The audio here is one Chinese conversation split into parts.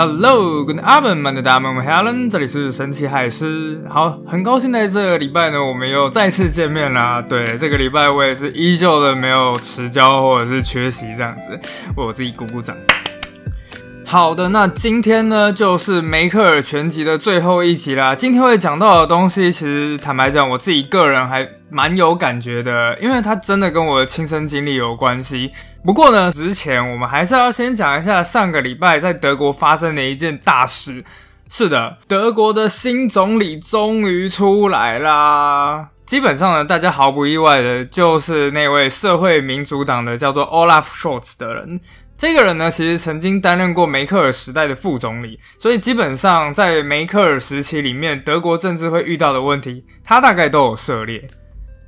Hello，跟阿本们的大们，我 Helen，这里是神奇海狮。好，很高兴在这个礼拜呢，我们又再次见面啦。对，这个礼拜我也是依旧的没有迟交或者是缺席这样子，为我自己鼓鼓掌。好的，那今天呢就是梅克尔全集的最后一集啦。今天会讲到的东西，其实坦白讲，我自己个人还蛮有感觉的，因为它真的跟我的亲身经历有关系。不过呢，之前我们还是要先讲一下上个礼拜在德国发生的一件大事。是的，德国的新总理终于出来啦。基本上呢，大家毫不意外的就是那位社会民主党的叫做 Olaf Scholz 的人。这个人呢，其实曾经担任过梅克尔时代的副总理，所以基本上在梅克尔时期里面，德国政治会遇到的问题，他大概都有涉猎。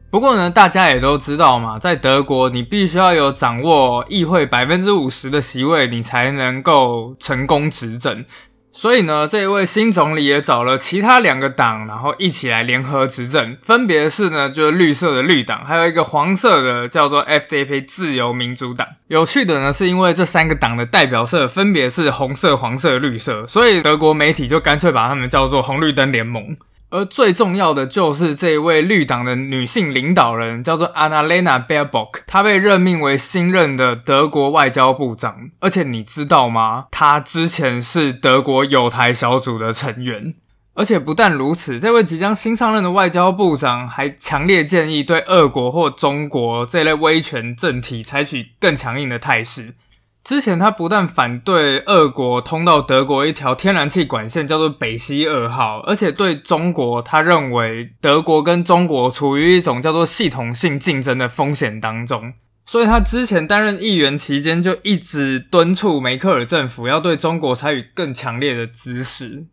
不过呢，大家也都知道嘛，在德国，你必须要有掌握议会百分之五十的席位，你才能够成功执政。所以呢，这一位新总理也找了其他两个党，然后一起来联合执政，分别是呢，就是绿色的绿党，还有一个黄色的叫做 FDP 自由民主党。有趣的呢，是因为这三个党的代表色分别是红色、黄色、绿色，所以德国媒体就干脆把他们叫做红绿灯联盟。而最重要的就是这位绿党的女性领导人，叫做 Annalena Baerbock，她被任命为新任的德国外交部长。而且你知道吗？她之前是德国友台小组的成员。而且不但如此，这位即将新上任的外交部长还强烈建议对俄国或中国这类威权政体采取更强硬的态势。之前他不但反对俄国通到德国一条天然气管线，叫做北溪二号，而且对中国，他认为德国跟中国处于一种叫做系统性竞争的风险当中，所以他之前担任议员期间就一直敦促梅克尔政府要对中国采取更强烈的姿势。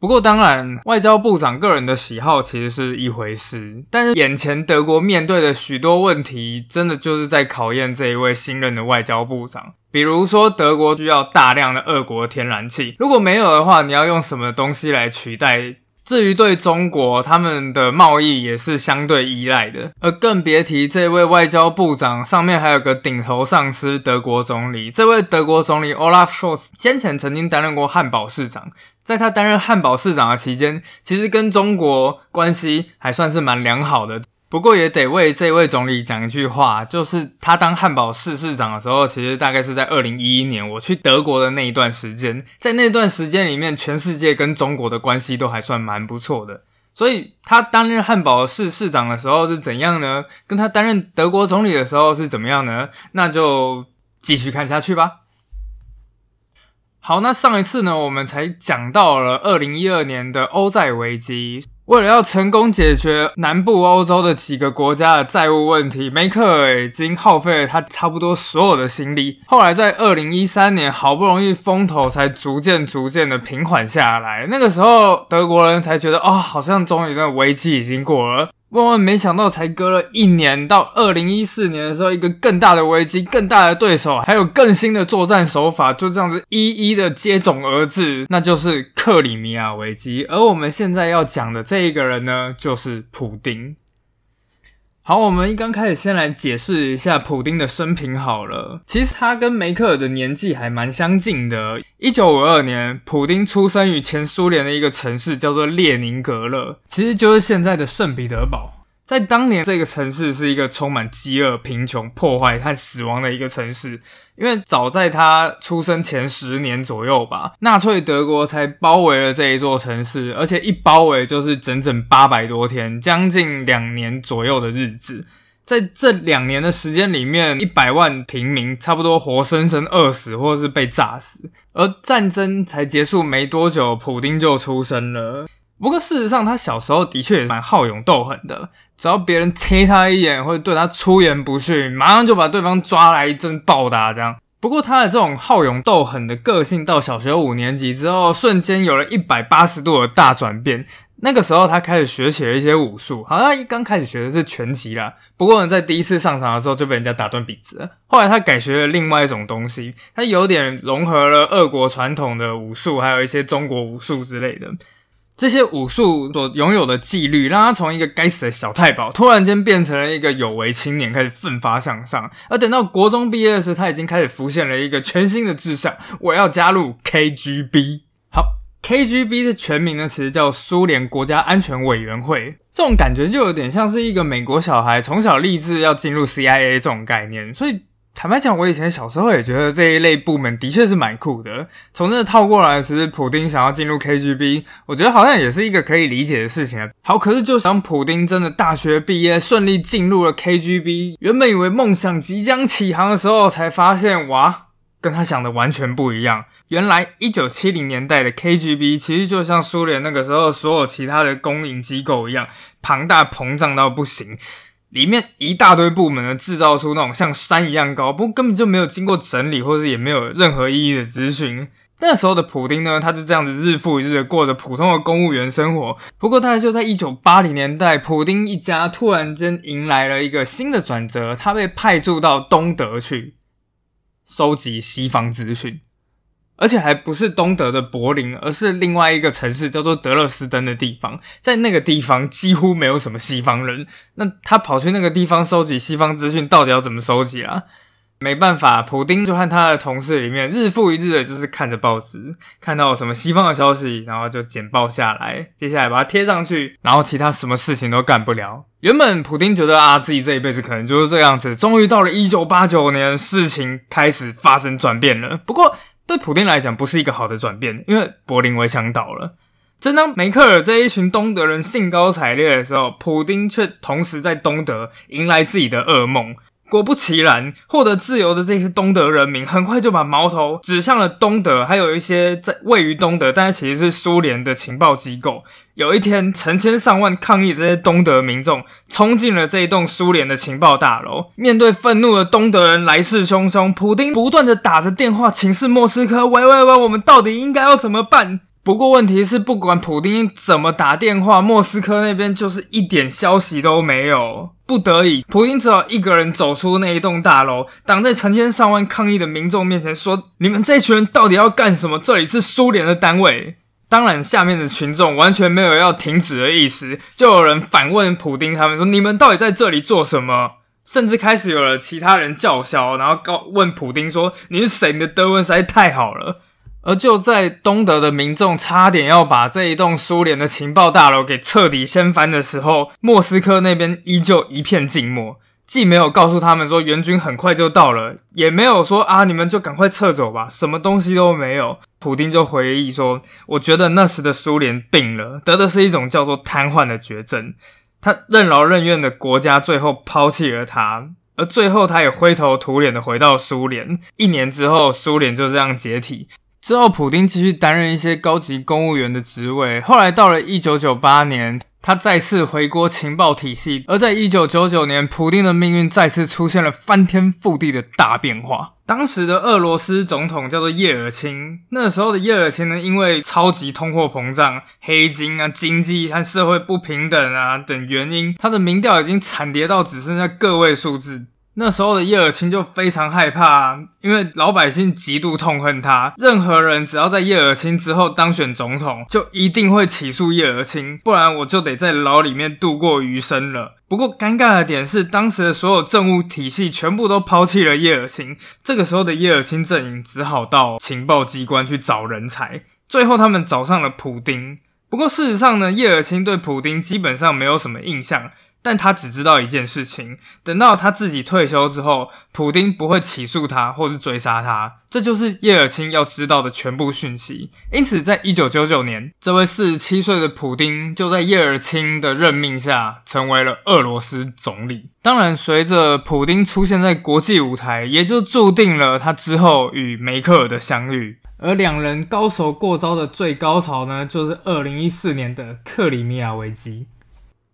不过，当然，外交部长个人的喜好其实是一回事，但是眼前德国面对的许多问题，真的就是在考验这一位新任的外交部长。比如说，德国需要大量的俄国天然气，如果没有的话，你要用什么东西来取代？至于对中国，他们的贸易也是相对依赖的，而更别提这位外交部长上面还有个顶头上司德国总理。这位德国总理 Olaf Scholz 先前曾经担任过汉堡市长，在他担任汉堡市长的期间，其实跟中国关系还算是蛮良好的。不过也得为这位总理讲一句话，就是他当汉堡市市长的时候，其实大概是在二零一一年，我去德国的那一段时间，在那段时间里面，全世界跟中国的关系都还算蛮不错的。所以他担任汉堡市市长的时候是怎样呢？跟他担任德国总理的时候是怎么样呢？那就继续看下去吧。好，那上一次呢，我们才讲到了二零一二年的欧债危机。为了要成功解决南部欧洲的几个国家的债务问题，梅克尔已经耗费了他差不多所有的心力。后来在二零一三年，好不容易风头才逐渐逐渐的平缓下来。那个时候，德国人才觉得，哦，好像终于那危机已经过了。万万没想到，才隔了一年，到二零一四年的时候，一个更大的危机、更大的对手，还有更新的作战手法，就这样子一一的接踵而至，那就是克里米亚危机。而我们现在要讲的这一个人呢，就是普丁。好，我们一刚开始先来解释一下普丁的生平好了。其实他跟梅克尔的年纪还蛮相近的。一九五二年，普丁出生于前苏联的一个城市，叫做列宁格勒，其实就是现在的圣彼得堡。在当年，这个城市是一个充满饥饿、贫穷、破坏和死亡的一个城市。因为早在他出生前十年左右吧，纳粹德国才包围了这一座城市，而且一包围就是整整八百多天，将近两年左右的日子。在这两年的时间里面，一百万平民差不多活生生饿死，或是被炸死。而战争才结束没多久，普丁就出生了。不过事实上，他小时候的确也蛮好勇斗狠的。只要别人踢他一眼，或者对他出言不逊，马上就把对方抓来一阵暴打。这样。不过他的这种好勇斗狠的个性，到小学五年级之后，瞬间有了一百八十度的大转变。那个时候，他开始学起了一些武术。好像一刚开始学的是拳击啦。不过，在第一次上场的时候就被人家打断鼻子。后来他改学了另外一种东西，他有点融合了俄国传统的武术，还有一些中国武术之类的。这些武术所拥有的纪律，让他从一个该死的小太保，突然间变成了一个有为青年，开始奋发向上。而等到国中毕业的时候，他已经开始浮现了一个全新的志向：我要加入 KGB。好，KGB 的全名呢，其实叫苏联国家安全委员会。这种感觉就有点像是一个美国小孩从小立志要进入 CIA 这种概念，所以。坦白讲，我以前小时候也觉得这一类部门的确是蛮酷的。从这套过来，其实普丁想要进入 KGB，我觉得好像也是一个可以理解的事情。好，可是就当普丁真的大学毕业，顺利进入了 KGB，原本以为梦想即将起航的时候，才发现哇，跟他想的完全不一样。原来一九七零年代的 KGB 其实就像苏联那个时候所有其他的公营机构一样，庞大膨胀到不行。里面一大堆部门呢，制造出那种像山一样高，不过根本就没有经过整理，或者也没有任何意义的资讯。那时候的普丁呢，他就这样子日复一日的过着普通的公务员生活。不过，大概就在一九八零年代，普丁一家突然间迎来了一个新的转折，他被派驻到东德去收集西方资讯。而且还不是东德的柏林，而是另外一个城市叫做德勒斯登的地方。在那个地方几乎没有什么西方人。那他跑去那个地方收集西方资讯，到底要怎么收集啊？没办法，普丁就和他的同事里面日复一日的就是看着报纸，看到什么西方的消息，然后就简报下来，接下来把它贴上去，然后其他什么事情都干不了。原本普丁觉得啊，自己这一辈子可能就是这样子。终于到了一九八九年，事情开始发生转变了。不过。对普丁来讲，不是一个好的转变，因为柏林围墙倒了。正当梅克尔这一群东德人兴高采烈的时候，普丁却同时在东德迎来自己的噩梦。果不其然，获得自由的这些东德人民，很快就把矛头指向了东德，还有一些在位于东德，但是其实是苏联的情报机构。有一天，成千上万抗议这些东德民众冲进了这一栋苏联的情报大楼。面对愤怒的东德人来势汹汹，普丁不断的打着电话请示莫斯科：“喂喂喂，我们到底应该要怎么办？”不过问题是，不管普丁怎么打电话，莫斯科那边就是一点消息都没有。不得已，普丁只好一个人走出那一栋大楼，挡在成千上万抗议的民众面前，说：“你们这群人到底要干什么？这里是苏联的单位。”当然，下面的群众完全没有要停止的意思，就有人反问普丁：“他们说，你们到底在这里做什么？”甚至开始有了其他人叫嚣，然后告问普丁说：“你是谁？你的德文实在太好了。”而就在东德的民众差点要把这一栋苏联的情报大楼给彻底掀翻的时候，莫斯科那边依旧一片静默，既没有告诉他们说援军很快就到了，也没有说啊你们就赶快撤走吧，什么东西都没有。普丁就回忆说：“我觉得那时的苏联病了，得的是一种叫做瘫痪的绝症。他任劳任怨的国家最后抛弃了他，而最后他也灰头土脸的回到苏联。一年之后，苏联就这样解体。”之后，普丁继续担任一些高级公务员的职位。后来到了一九九八年，他再次回国情报体系。而在一九九九年，普丁的命运再次出现了翻天覆地的大变化。当时的俄罗斯总统叫做叶尔钦。那时候的叶尔钦呢，因为超级通货膨胀、黑金啊、经济和社会不平等啊等原因，他的民调已经惨跌到只剩下个位数字。那时候的叶尔钦就非常害怕，因为老百姓极度痛恨他。任何人只要在叶尔钦之后当选总统，就一定会起诉叶尔钦，不然我就得在牢里面度过余生了。不过尴尬的点是，当时的所有政务体系全部都抛弃了叶尔钦。这个时候的叶尔钦阵营只好到情报机关去找人才。最后他们找上了普丁。不过事实上呢，叶尔钦对普丁基本上没有什么印象。但他只知道一件事情：等到他自己退休之后，普丁不会起诉他或是追杀他。这就是叶尔钦要知道的全部讯息。因此，在一九九九年，这位四十七岁的普丁就在叶尔钦的任命下成为了俄罗斯总理。当然，随着普丁出现在国际舞台，也就注定了他之后与梅克尔的相遇。而两人高手过招的最高潮呢，就是二零一四年的克里米亚危机。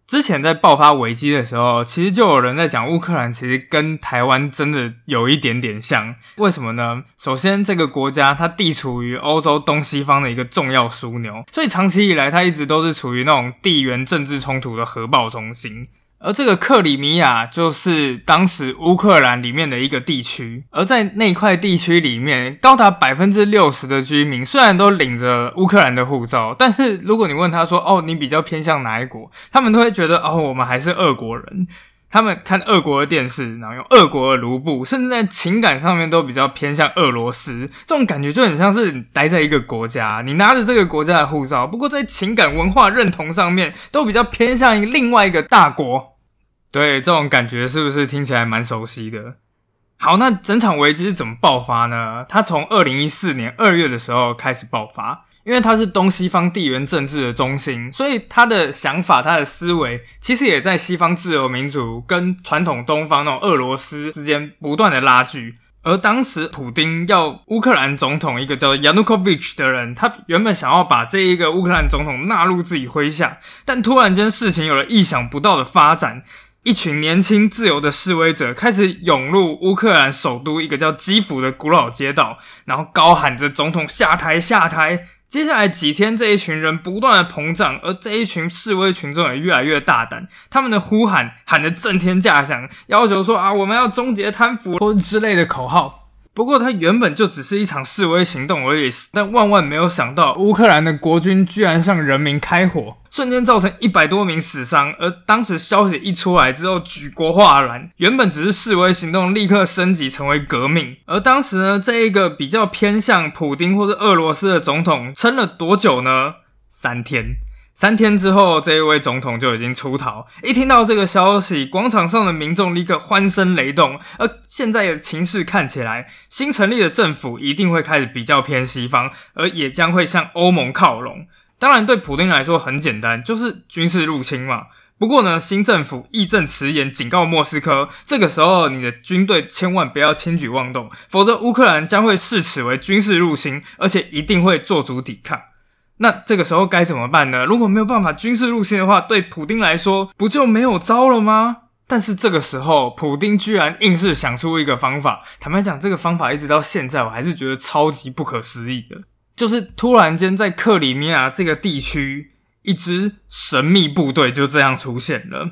之前在爆发危机的时候，其实就有人在讲乌克兰其实跟台湾真的有一点点像。为什么呢？首先，这个国家它地处于欧洲东西方的一个重要枢纽，所以长期以来它一直都是处于那种地缘政治冲突的核爆中心。而这个克里米亚就是当时乌克兰里面的一个地区，而在那块地区里面，高达百分之六十的居民虽然都领着乌克兰的护照，但是如果你问他说：“哦，你比较偏向哪一国？”他们都会觉得：“哦，我们还是俄国人。”他们看俄国的电视，然后用俄国的卢布，甚至在情感上面都比较偏向俄罗斯。这种感觉就很像是待在一个国家，你拿着这个国家的护照，不过在情感文化认同上面都比较偏向于另外一个大国。对，这种感觉是不是听起来蛮熟悉的？好，那整场危机是怎么爆发呢？它从二零一四年二月的时候开始爆发。因为它是东西方地缘政治的中心，所以他的想法、他的思维，其实也在西方自由民主跟传统东方那种俄罗斯之间不断的拉锯。而当时普丁要乌克兰总统一个叫 Yanukovych 的人，他原本想要把这一个乌克兰总统纳入自己麾下，但突然间事情有了意想不到的发展，一群年轻自由的示威者开始涌入乌克兰首都一个叫基辅的古老街道，然后高喊着“总统下台，下台”。接下来几天，这一群人不断的膨胀，而这一群示威群众也越来越大胆，他们的呼喊喊得震天价响，要求说啊，我们要终结贪腐之类的口号。不过，它原本就只是一场示威行动而已。但万万没有想到，乌克兰的国军居然向人民开火，瞬间造成一百多名死伤。而当时消息一出来之后，举国哗然。原本只是示威行动，立刻升级成为革命。而当时呢，这一个比较偏向普丁或者俄罗斯的总统，撑了多久呢？三天。三天之后，这一位总统就已经出逃。一听到这个消息，广场上的民众立刻欢声雷动。而现在的情势看起来，新成立的政府一定会开始比较偏西方，而也将会向欧盟靠拢。当然，对普京来说很简单，就是军事入侵嘛。不过呢，新政府义正辞严警告莫斯科，这个时候你的军队千万不要轻举妄动，否则乌克兰将会视此为军事入侵，而且一定会做足抵抗。那这个时候该怎么办呢？如果没有办法军事入侵的话，对普丁来说不就没有招了吗？但是这个时候，普丁居然硬是想出一个方法。坦白讲，这个方法一直到现在，我还是觉得超级不可思议的。就是突然间在克里米亚这个地区，一支神秘部队就这样出现了。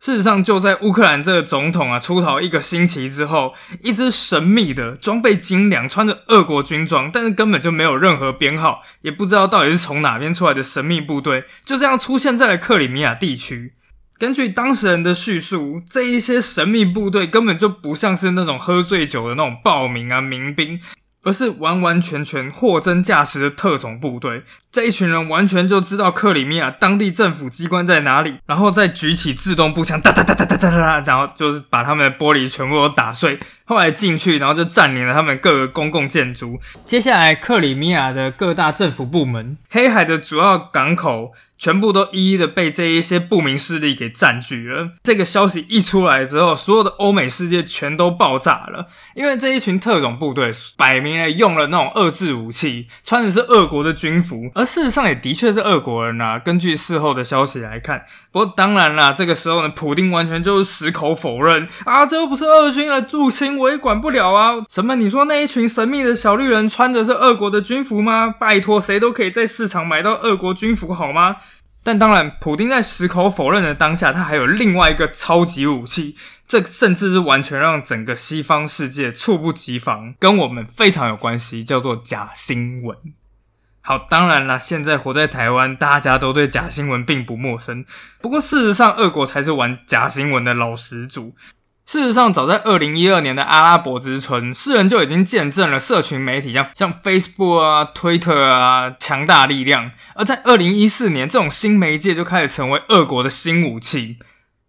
事实上，就在乌克兰这个总统啊出逃一个星期之后，一支神秘的、装备精良、穿着俄国军装，但是根本就没有任何编号，也不知道到底是从哪边出来的神秘部队，就这样出现在了克里米亚地区。根据当事人的叙述，这一些神秘部队根本就不像是那种喝醉酒的那种暴民啊民兵。而是完完全全货真价实的特种部队，这一群人完全就知道克里米亚当地政府机关在哪里，然后再举起自动步枪，哒哒哒哒哒哒哒，然后就是把他们的玻璃全部都打碎。后来进去，然后就占领了他们各个公共建筑。接下来，克里米亚的各大政府部门、黑海的主要港口。全部都一一的被这一些不明势力给占据了。这个消息一出来之后，所有的欧美世界全都爆炸了，因为这一群特种部队摆明了用了那种遏制武器，穿的是俄国的军服，而事实上也的确是俄国人啊。根据事后的消息来看，不过当然啦，这个时候呢，普丁完全就是矢口否认啊，这又不是俄军来入侵，我也管不了啊。什么？你说那一群神秘的小绿人穿着是俄国的军服吗？拜托，谁都可以在市场买到俄国军服好吗？但当然，普丁在矢口否认的当下，他还有另外一个超级武器，这甚至是完全让整个西方世界猝不及防，跟我们非常有关系，叫做假新闻。好，当然了，现在活在台湾，大家都对假新闻并不陌生。不过，事实上，俄国才是玩假新闻的老始祖。事实上，早在二零一二年的阿拉伯之春，世人就已经见证了社群媒体像像 Facebook 啊、Twitter 啊强大力量。而在二零一四年，这种新媒介就开始成为俄国的新武器。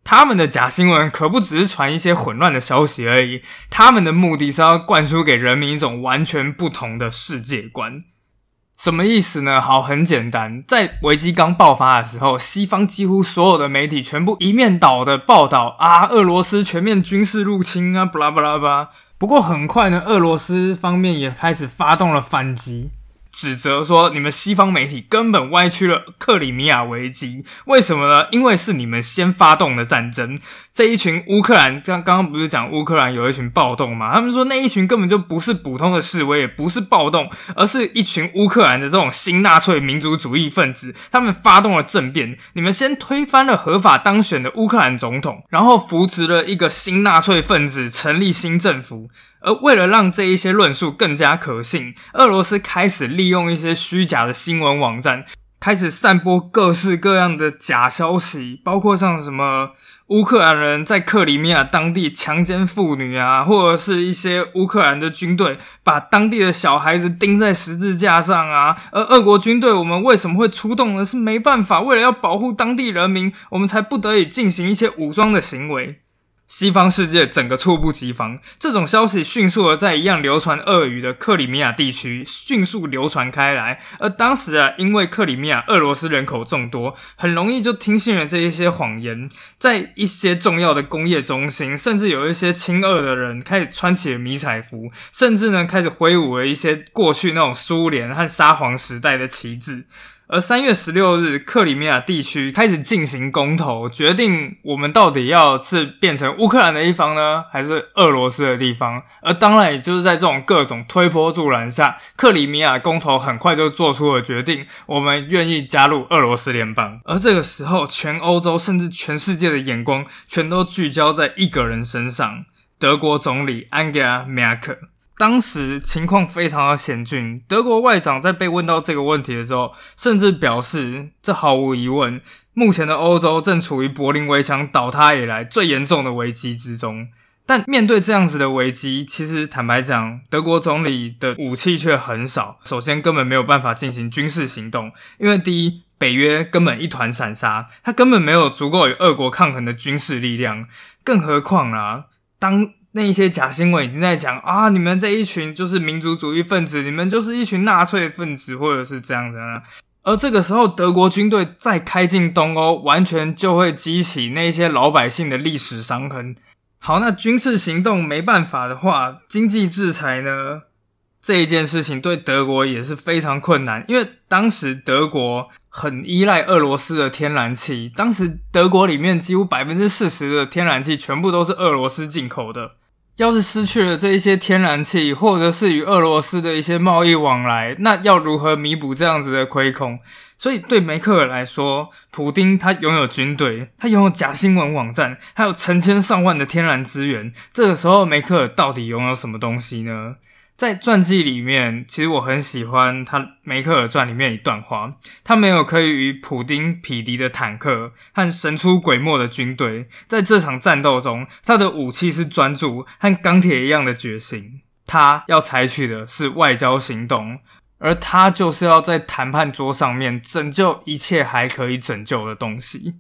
他们的假新闻可不只是传一些混乱的消息而已，他们的目的是要灌输给人民一种完全不同的世界观。什么意思呢？好，很简单，在危机刚爆发的时候，西方几乎所有的媒体全部一面倒的报道啊，俄罗斯全面军事入侵啊，巴拉巴拉巴拉。不过很快呢，俄罗斯方面也开始发动了反击，指责说，你们西方媒体根本歪曲了克里米亚危机。为什么呢？因为是你们先发动的战争。这一群乌克兰，刚刚刚不是讲乌克兰有一群暴动吗？他们说那一群根本就不是普通的示威，也不是暴动，而是一群乌克兰的这种新纳粹民族主义分子。他们发动了政变，你们先推翻了合法当选的乌克兰总统，然后扶植了一个新纳粹分子，成立新政府。而为了让这一些论述更加可信，俄罗斯开始利用一些虚假的新闻网站，开始散播各式各样的假消息，包括像什么乌克兰人在克里米亚当地强奸妇女啊，或者是一些乌克兰的军队把当地的小孩子钉在十字架上啊。而俄国军队我们为什么会出动呢？是没办法，为了要保护当地人民，我们才不得已进行一些武装的行为。西方世界整个猝不及防，这种消息迅速的在一样流传俄语的克里米亚地区迅速流传开来。而当时啊，因为克里米亚俄罗斯人口众多，很容易就听信了这一些谎言。在一些重要的工业中心，甚至有一些亲俄的人开始穿起了迷彩服，甚至呢开始挥舞了一些过去那种苏联和沙皇时代的旗帜。而三月十六日，克里米亚地区开始进行公投，决定我们到底要是变成乌克兰的一方呢，还是俄罗斯的地方？而当然，也就是在这种各种推波助澜下，克里米亚公投很快就做出了决定，我们愿意加入俄罗斯联邦。而这个时候，全欧洲甚至全世界的眼光全都聚焦在一个人身上——德国总理安格拉·梅克。当时情况非常的险峻，德国外长在被问到这个问题的时候，甚至表示，这毫无疑问，目前的欧洲正处于柏林围墙倒塌以来最严重的危机之中。但面对这样子的危机，其实坦白讲，德国总理的武器却很少。首先，根本没有办法进行军事行动，因为第一，北约根本一团散沙，他根本没有足够与俄国抗衡的军事力量。更何况啊，当那一些假新闻已经在讲啊，你们这一群就是民族主义分子，你们就是一群纳粹分子，或者是这样子。而这个时候，德国军队再开进东欧，完全就会激起那些老百姓的历史伤痕。好，那军事行动没办法的话，经济制裁呢？这一件事情对德国也是非常困难，因为当时德国很依赖俄罗斯的天然气，当时德国里面几乎百分之四十的天然气全部都是俄罗斯进口的。要是失去了这一些天然气，或者是与俄罗斯的一些贸易往来，那要如何弥补这样子的亏空？所以对梅克尔来说，普丁他拥有军队，他拥有假新闻网站，还有成千上万的天然资源。这个时候，梅克尔到底拥有什么东西呢？在传记里面，其实我很喜欢他《梅克尔传》里面一段话：他没有可以与普丁匹敌的坦克和神出鬼没的军队，在这场战斗中，他的武器是专注和钢铁一样的决心。他要采取的是外交行动，而他就是要在谈判桌上面拯救一切还可以拯救的东西。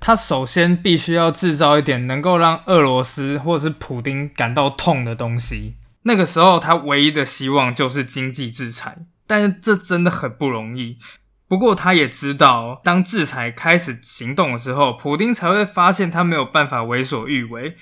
他首先必须要制造一点能够让俄罗斯或者是普丁感到痛的东西。那个时候，他唯一的希望就是经济制裁，但是这真的很不容易。不过，他也知道，当制裁开始行动的时候，普丁才会发现他没有办法为所欲为。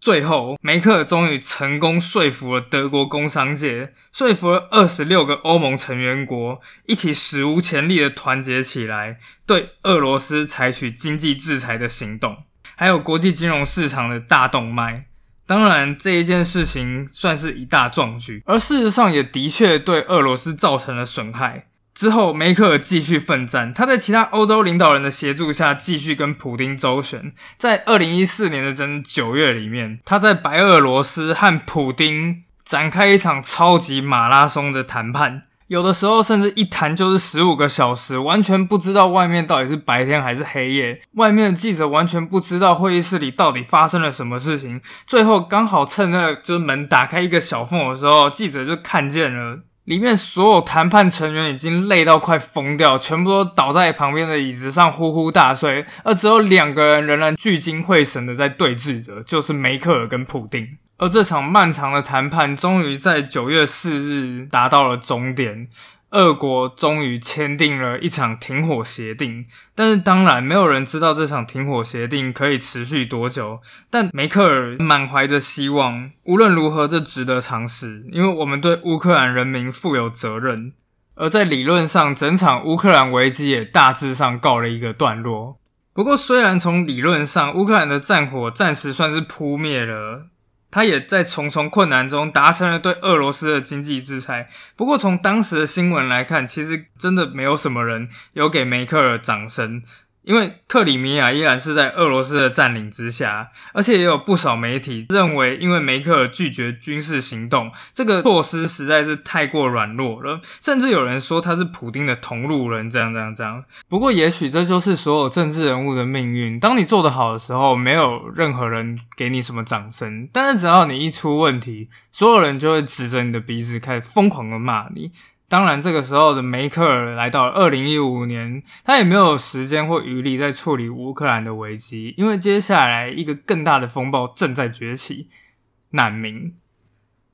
最后，梅克尔终于成功说服了德国工商界，说服了二十六个欧盟成员国，一起史无前例的团结起来，对俄罗斯采取经济制裁的行动，还有国际金融市场的大动脉。当然，这一件事情算是一大壮举，而事实上也的确对俄罗斯造成了损害。之后，梅克尔继续奋战，他在其他欧洲领导人的协助下，继续跟普丁周旋。在二零一四年的整九月里面，他在白俄罗斯和普丁展开一场超级马拉松的谈判。有的时候甚至一谈就是十五个小时，完全不知道外面到底是白天还是黑夜。外面的记者完全不知道会议室里到底发生了什么事情。最后刚好趁那就是门打开一个小缝的时候，记者就看见了里面所有谈判成员已经累到快疯掉，全部都倒在旁边的椅子上呼呼大睡，而只有两个人仍然聚精会神的在对峙着，就是梅克尔跟普丁。而这场漫长的谈判终于在九月四日达到了终点，俄国终于签订了一场停火协定。但是，当然没有人知道这场停火协定可以持续多久。但梅克尔满怀着希望，无论如何，这值得尝试，因为我们对乌克兰人民负有责任。而在理论上，整场乌克兰危机也大致上告了一个段落。不过，虽然从理论上乌克兰的战火暂时算是扑灭了，他也在重重困难中达成了对俄罗斯的经济制裁。不过，从当时的新闻来看，其实真的没有什么人有给梅克尔掌声。因为克里米亚依然是在俄罗斯的占领之下，而且也有不少媒体认为，因为梅克尔拒绝军事行动，这个措施实在是太过软弱了，甚至有人说他是普丁的同路人，这样这样这样。不过，也许这就是所有政治人物的命运。当你做得好的时候，没有任何人给你什么掌声，但是只要你一出问题，所有人就会指着你的鼻子开始疯狂的骂你。当然，这个时候的梅克尔来到了二零一五年，他也没有时间或余力在处理乌克兰的危机，因为接下来一个更大的风暴正在崛起——难民。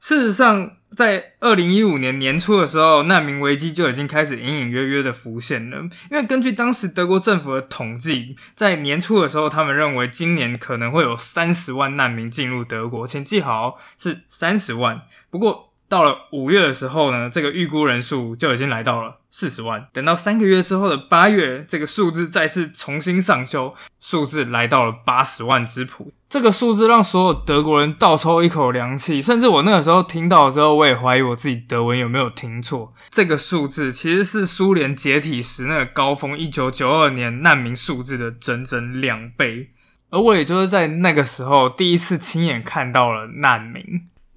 事实上，在二零一五年年初的时候，难民危机就已经开始隐隐约约的浮现了。因为根据当时德国政府的统计，在年初的时候，他们认为今年可能会有三十万难民进入德国，请记好，是三十万。不过，到了五月的时候呢，这个预估人数就已经来到了四十万。等到三个月之后的八月，这个数字再次重新上修，数字来到了八十万之谱。这个数字让所有德国人倒抽一口凉气，甚至我那个时候听到之后，我也怀疑我自己德文有没有听错。这个数字其实是苏联解体时那个高峰一九九二年难民数字的整整两倍。而我也就是在那个时候第一次亲眼看到了难民。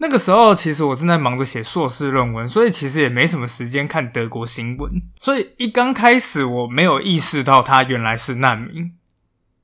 那个时候，其实我正在忙着写硕士论文，所以其实也没什么时间看德国新闻。所以一刚开始，我没有意识到他原来是难民。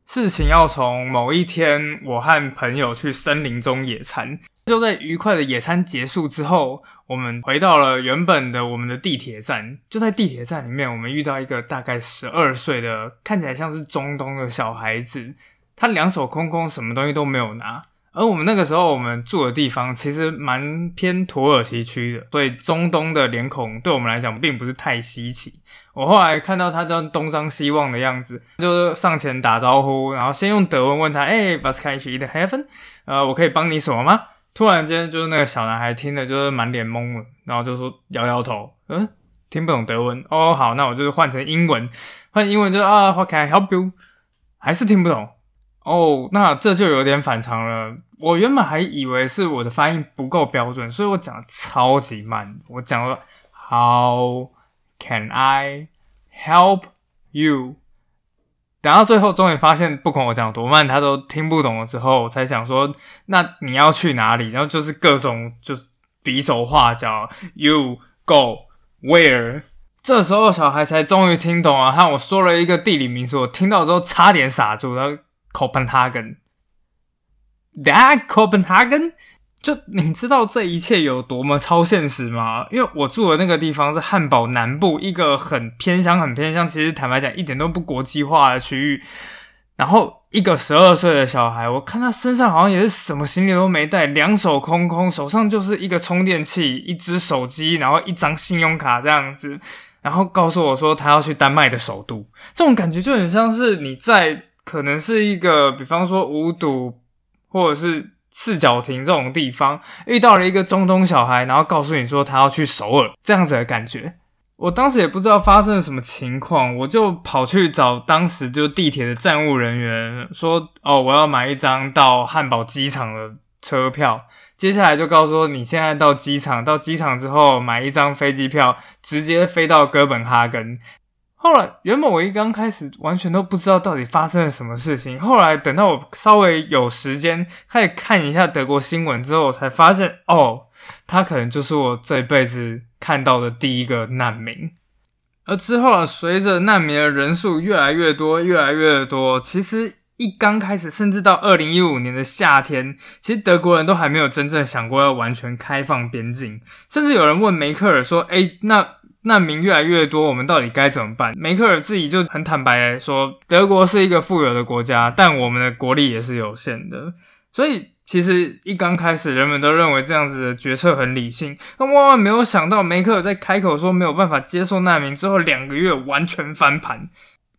事情要从某一天，我和朋友去森林中野餐，就在愉快的野餐结束之后，我们回到了原本的我们的地铁站。就在地铁站里面，我们遇到一个大概十二岁的，看起来像是中东的小孩子，他两手空空，什么东西都没有拿。而我们那个时候，我们住的地方其实蛮偏土耳其区的，所以中东的脸孔对我们来讲并不是太稀奇。我后来看到他这样东张西望的样子，就上前打招呼，然后先用德文问他：“哎，Was can I eat heaven？呃，我可以帮你什么吗？”突然间，就是那个小男孩听的就是满脸懵了，然后就说摇摇头，嗯，听不懂德文。哦，好，那我就是换成英文，换英文就啊，What can I help you？还是听不懂。哦，那这就有点反常了。我原本还以为是我的发音不够标准，所以我讲的超级慢。我讲了 How can I help you？等到最后，终于发现不管我讲多慢，他都听不懂了。之后我才想说，那你要去哪里？然后就是各种就是比手画脚，You go where？这时候小孩才终于听懂了，和我说了一个地理名词，我听到之后差点傻住。然后 That Copenhagen，就你知道这一切有多么超现实吗？因为我住的那个地方是汉堡南部一个很偏乡、很偏乡，其实坦白讲一点都不国际化的区域。然后一个十二岁的小孩，我看他身上好像也是什么行李都没带，两手空空，手上就是一个充电器、一只手机，然后一张信用卡这样子，然后告诉我说他要去丹麦的首都，这种感觉就很像是你在。可能是一个，比方说五堵或者是四角亭这种地方，遇到了一个中东小孩，然后告诉你说他要去首尔，这样子的感觉。我当时也不知道发生了什么情况，我就跑去找当时就地铁的站务人员，说：“哦，我要买一张到汉堡机场的车票。”接下来就告诉说，你现在到机场，到机场之后买一张飞机票，直接飞到哥本哈根。后来，原本我一刚开始完全都不知道到底发生了什么事情。后来等到我稍微有时间开始看一下德国新闻之后，才发现，哦，他可能就是我这辈子看到的第一个难民。而之后啊，随着难民的人数越来越多，越来越多，其实一刚开始，甚至到二零一五年的夏天，其实德国人都还没有真正想过要完全开放边境，甚至有人问梅克尔说：“诶，那？”难民越来越多，我们到底该怎么办？梅克尔自己就很坦白说，德国是一个富有的国家，但我们的国力也是有限的。所以，其实一刚开始，人们都认为这样子的决策很理性。那万万没有想到，梅克尔在开口说没有办法接受难民之后，两个月完全翻盘。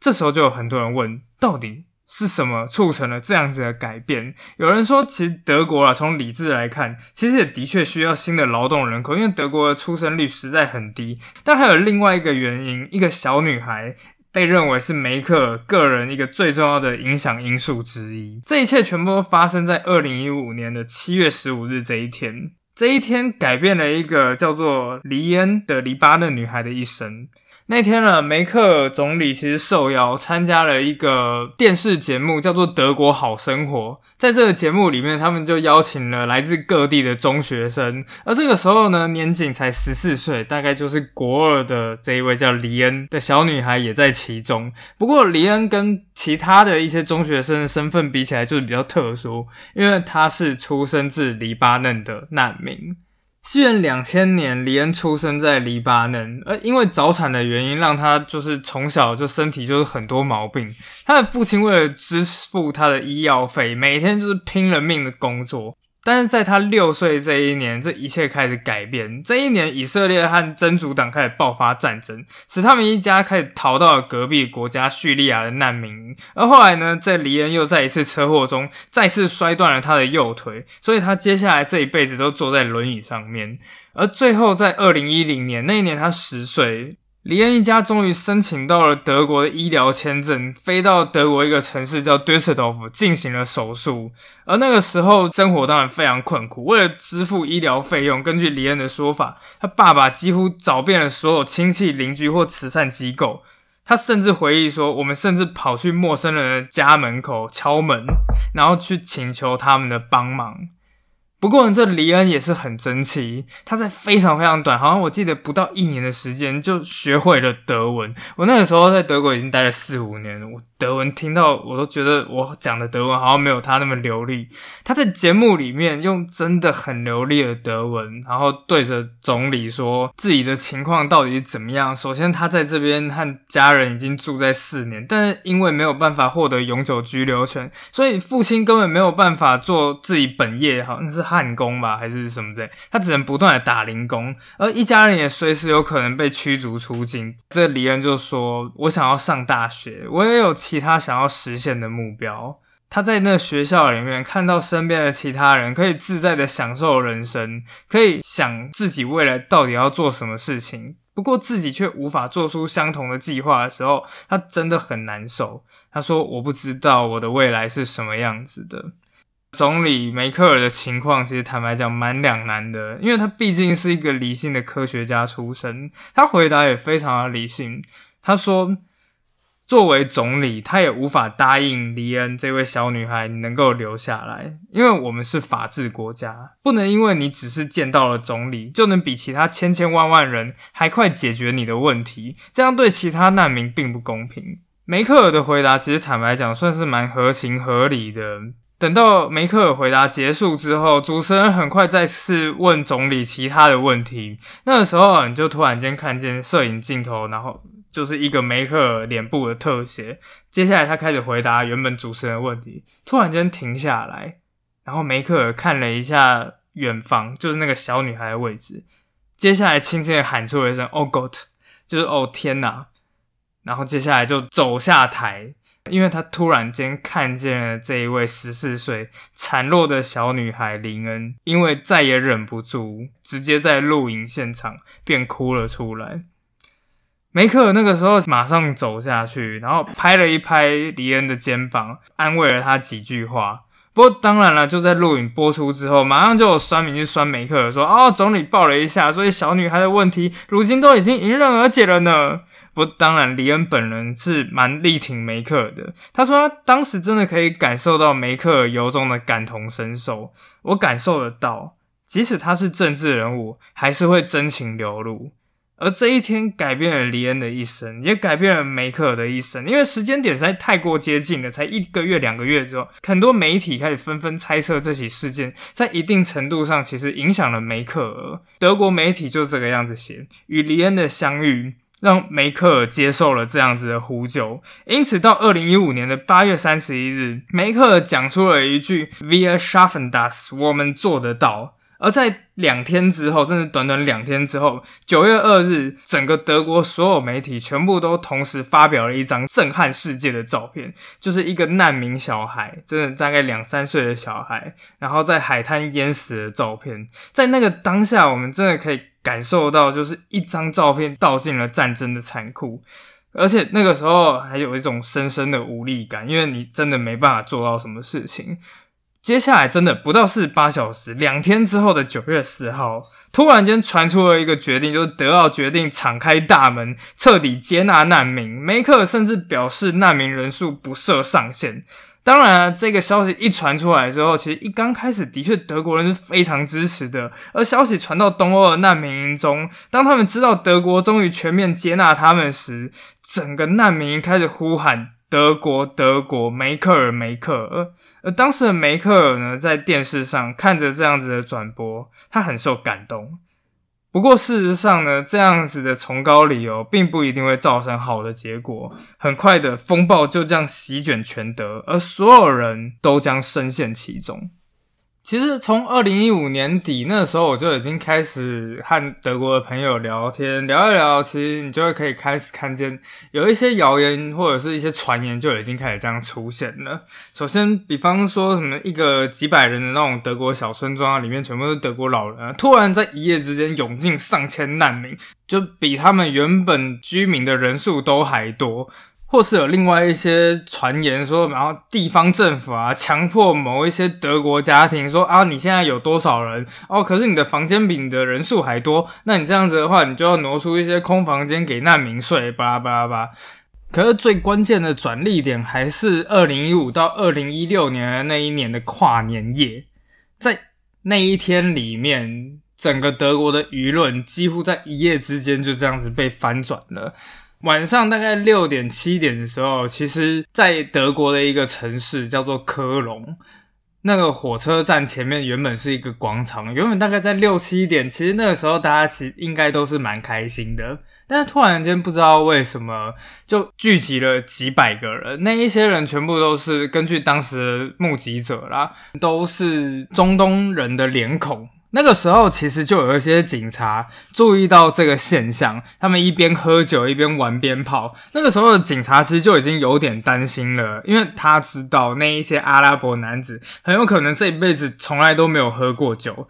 这时候就有很多人问，到底是什么促成了这样子的改变？有人说，其实德国啊，从理智来看，其实也的确需要新的劳动人口，因为德国的出生率实在很低。但还有另外一个原因，一个小女孩被认为是梅克尔个人一个最重要的影响因素之一。这一切全部都发生在二零一五年的七月十五日这一天。这一天改变了一个叫做黎恩的黎巴嫩女孩的一生。那天呢，梅克尔总理其实受邀参加了一个电视节目，叫做《德国好生活》。在这个节目里面，他们就邀请了来自各地的中学生，而这个时候呢，年仅才十四岁，大概就是国二的这一位叫黎恩的小女孩也在其中。不过，黎恩跟其他的一些中学生的身份比起来，就是比较特殊，因为她是出生自黎巴嫩的难民。西元两千年，李恩出生在黎巴嫩，而因为早产的原因，让他就是从小就身体就是很多毛病。他的父亲为了支付他的医药费，每天就是拼了命的工作。但是在他六岁这一年，这一切开始改变。这一年，以色列和真主党开始爆发战争，使他们一家开始逃到了隔壁国家叙利亚的难民。而后来呢，在黎恩又在一次车祸中再次摔断了他的右腿，所以他接下来这一辈子都坐在轮椅上面。而最后，在二零一零年那一年，他十岁。李恩一家终于申请到了德国的医疗签证，飞到德国一个城市叫 Düsseldorf 进行了手术。而那个时候生活当然非常困苦，为了支付医疗费用，根据李恩的说法，他爸爸几乎找遍了所有亲戚、邻居或慈善机构。他甚至回忆说：“我们甚至跑去陌生人的家门口敲门，然后去请求他们的帮忙。”不过，这黎恩也是很争气。他在非常非常短，好像我记得不到一年的时间就学会了德文。我那个时候在德国已经待了四五年了，我德文听到我都觉得我讲的德文好像没有他那么流利。他在节目里面用真的很流利的德文，然后对着总理说自己的情况到底怎么样。首先，他在这边和家人已经住在四年，但是因为没有办法获得永久居留权，所以父亲根本没有办法做自己本业，好像是。焊工吧，还是什么的，他只能不断的打零工，而一家人也随时有可能被驱逐出境。这李恩就说：“我想要上大学，我也有其他想要实现的目标。”他在那学校里面看到身边的其他人可以自在的享受人生，可以想自己未来到底要做什么事情，不过自己却无法做出相同的计划的时候，他真的很难受。他说：“我不知道我的未来是什么样子的。”总理梅克尔的情况，其实坦白讲蛮两难的，因为他毕竟是一个理性的科学家出身，他回答也非常的理性。他说，作为总理，他也无法答应黎恩这位小女孩能够留下来，因为我们是法治国家，不能因为你只是见到了总理，就能比其他千千万万人还快解决你的问题，这样对其他难民并不公平。梅克尔的回答，其实坦白讲，算是蛮合情合理的。等到梅克尔回答结束之后，主持人很快再次问总理其他的问题。那个时候，你就突然间看见摄影镜头，然后就是一个梅克尔脸部的特写。接下来，他开始回答原本主持人的问题，突然间停下来，然后梅克尔看了一下远方，就是那个小女孩的位置。接下来，轻轻的喊出了一声 “Oh God”，就是“哦天哪”，然后接下来就走下台。因为他突然间看见了这一位十四岁孱弱的小女孩林恩，因为再也忍不住，直接在录影现场便哭了出来。梅克尔那个时候马上走下去，然后拍了一拍林恩的肩膀，安慰了他几句话。不过当然了，就在录影播出之后，马上就有酸民去酸梅克尔说：“哦，总理抱了一下，所以小女孩的问题如今都已经迎刃而解了呢。”不，当然，李恩本人是蛮力挺梅克的。他说，他当时真的可以感受到梅克由衷的感同身受。我感受得到，即使他是政治人物，还是会真情流露。而这一天改变了李恩的一生，也改变了梅克尔的一生。因为时间点实在太过接近了，才一个月、两个月之后，很多媒体开始纷纷猜测这起事件在一定程度上其实影响了梅克尔。德国媒体就这个样子写：与李恩的相遇。让梅克尔接受了这样子的呼救，因此到二零一五年的八月三十一日，梅克尔讲出了一句 “Wir schaffen das”，我们做得到。而在两天之后，甚至短短两天之后，九月二日，整个德国所有媒体全部都同时发表了一张震撼世界的照片，就是一个难民小孩，真的大概两三岁的小孩，然后在海滩淹死的照片。在那个当下，我们真的可以感受到，就是一张照片道尽了战争的残酷，而且那个时候还有一种深深的无力感，因为你真的没办法做到什么事情。接下来真的不到四十八小时，两天之后的九月四号，突然间传出了一个决定，就是德奥决定敞开大门，彻底接纳难民。梅克甚至表示难民人数不设上限。当然，这个消息一传出来之后，其实一刚开始的确德国人是非常支持的。而消息传到东欧的难民营中，当他们知道德国终于全面接纳他们时，整个难民营开始呼喊“德国，德国，梅克尔，梅克尔”。而当时的梅克尔呢，在电视上看着这样子的转播，他很受感动。不过事实上呢，这样子的崇高理由并不一定会造成好的结果。很快的风暴就这样席卷全德，而所有人都将深陷其中。其实从二零一五年底那时候，我就已经开始和德国的朋友聊天，聊一聊，其实你就会可以开始看见有一些谣言或者是一些传言就已经开始这样出现了。首先，比方说什么一个几百人的那种德国小村庄啊，里面全部是德国老人，突然在一夜之间涌进上千难民，就比他们原本居民的人数都还多。或是有另外一些传言说，然后地方政府啊，强迫某一些德国家庭说啊，你现在有多少人哦？可是你的房间比你的人数还多，那你这样子的话，你就要挪出一些空房间给难民睡，巴拉巴拉巴。可是最关键的转捩点还是二零一五到二零一六年的那一年的跨年夜，在那一天里面，整个德国的舆论几乎在一夜之间就这样子被翻转了。晚上大概六点七点的时候，其实，在德国的一个城市叫做科隆，那个火车站前面原本是一个广场。原本大概在六七点，其实那个时候大家其实应该都是蛮开心的。但是突然间不知道为什么就聚集了几百个人，那一些人全部都是根据当时的目击者啦，都是中东人的脸孔。那个时候，其实就有一些警察注意到这个现象，他们一边喝酒一边玩鞭炮。那个时候的警察其实就已经有点担心了，因为他知道那一些阿拉伯男子很有可能这一辈子从来都没有喝过酒。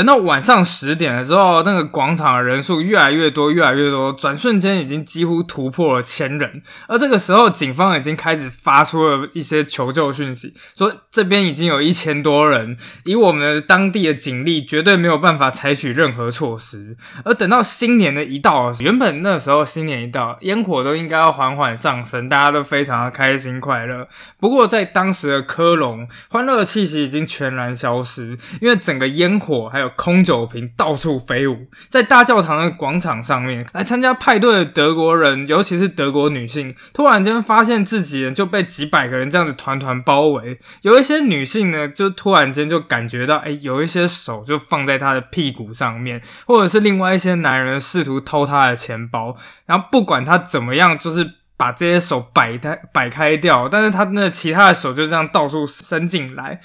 等到晚上十点的时候，那个广场的人数越来越多，越来越多，转瞬间已经几乎突破了千人。而这个时候，警方已经开始发出了一些求救讯息，说这边已经有一千多人，以我们当地的警力，绝对没有办法采取任何措施。而等到新年的一到，原本那时候新年一到，烟火都应该要缓缓上升，大家都非常的开心快乐。不过在当时的科隆，欢乐的气息已经全然消失，因为整个烟火还有空酒瓶到处飞舞，在大教堂的广场上面，来参加派对的德国人，尤其是德国女性，突然间发现自己就被几百个人这样子团团包围。有一些女性呢，就突然间就感觉到，哎，有一些手就放在她的屁股上面，或者是另外一些男人试图偷她的钱包。然后不管她怎么样，就是把这些手摆开摆开掉，但是她那其他的手就这样到处伸进来。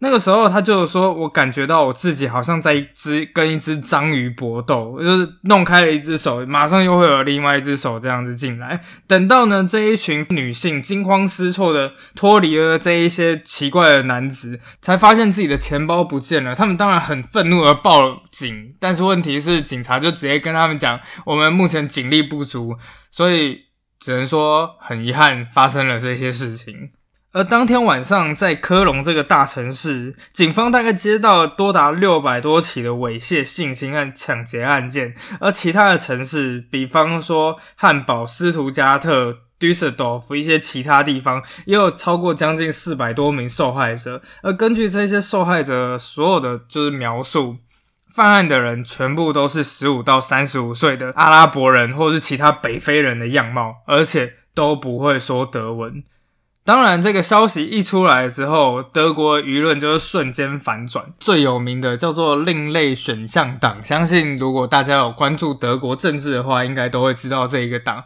那个时候，他就说：“我感觉到我自己好像在一只跟一只章鱼搏斗，就是弄开了一只手，马上又会有另外一只手这样子进来。等到呢，这一群女性惊慌失措的脱离了这一些奇怪的男子，才发现自己的钱包不见了。他们当然很愤怒而报警，但是问题是，警察就直接跟他们讲：我们目前警力不足，所以只能说很遗憾发生了这些事情。”而当天晚上，在科隆这个大城市，警方大概接到多达六百多起的猥亵、性侵和抢劫案件。而其他的城市，比方说汉堡、斯图加特、杜塞多夫一些其他地方，也有超过将近四百多名受害者。而根据这些受害者所有的就是描述，犯案的人全部都是十五到三十五岁的阿拉伯人，或是其他北非人的样貌，而且都不会说德文。当然，这个消息一出来之后，德国舆论就是瞬间反转。最有名的叫做“另类选项党”，相信如果大家有关注德国政治的话，应该都会知道这一个党。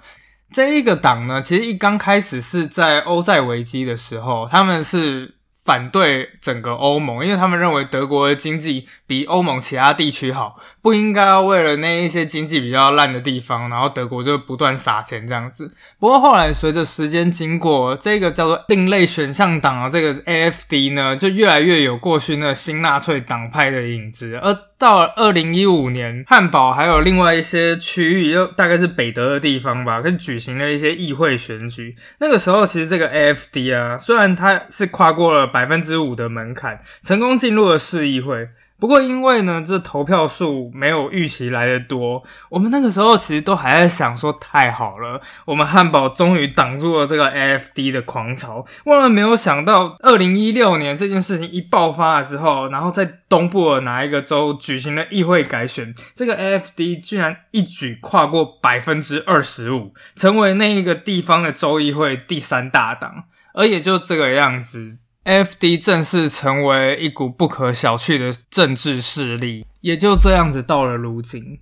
这一个党呢，其实一刚开始是在欧债危机的时候，他们是反对整个欧盟，因为他们认为德国的经济比欧盟其他地区好，不应该要为了那一些经济比较烂的地方，然后德国就不断撒钱这样子。不过后来随着时间经过，这个叫做另类选项党啊，这个 AFD 呢，就越来越有过去那新纳粹党派的影子。而到了二零一五年，汉堡还有另外一些区域，又大概是北德的地方吧，跟举行了一些议会选举。那个时候，其实这个 AFD 啊，虽然它是跨过了。百分之五的门槛，成功进入了市议会。不过，因为呢，这投票数没有预期来的多，我们那个时候其实都还在想说，太好了，我们汉堡终于挡住了这个 AFD 的狂潮。万万没有想到，二零一六年这件事情一爆发了之后，然后在东部的哪一个州举行了议会改选，这个 AFD 居然一举跨过百分之二十五，成为那一个地方的州议会第三大党。而也就这个样子。F.D. 正式成为一股不可小觑的政治势力，也就这样子到了如今。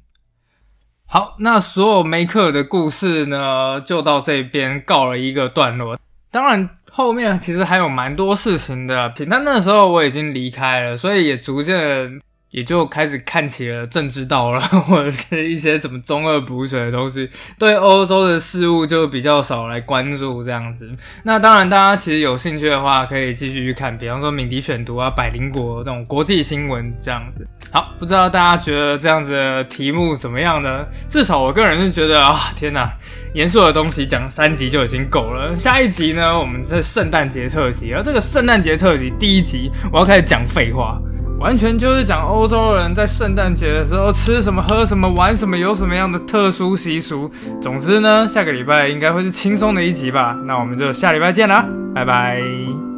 好，那所有梅克的故事呢，就到这边告了一个段落。当然，后面其实还有蛮多事情的，但那时候我已经离开了，所以也逐渐。也就开始看起了政治道了，或者是一些什么中二补水的东西，对欧洲的事物就比较少来关注这样子。那当然，大家其实有兴趣的话，可以继续去看，比方说敏迪选读啊、百灵国这种国际新闻这样子。好，不知道大家觉得这样子的题目怎么样呢？至少我个人是觉得啊，天哪，严肃的东西讲三集就已经够了。下一集呢，我们是圣诞节特辑，而这个圣诞节特辑第一集，我要开始讲废话。完全就是讲欧洲人在圣诞节的时候吃什么、喝什么、玩什么，有什么样的特殊习俗。总之呢，下个礼拜应该会是轻松的一集吧。那我们就下礼拜见啦，拜拜。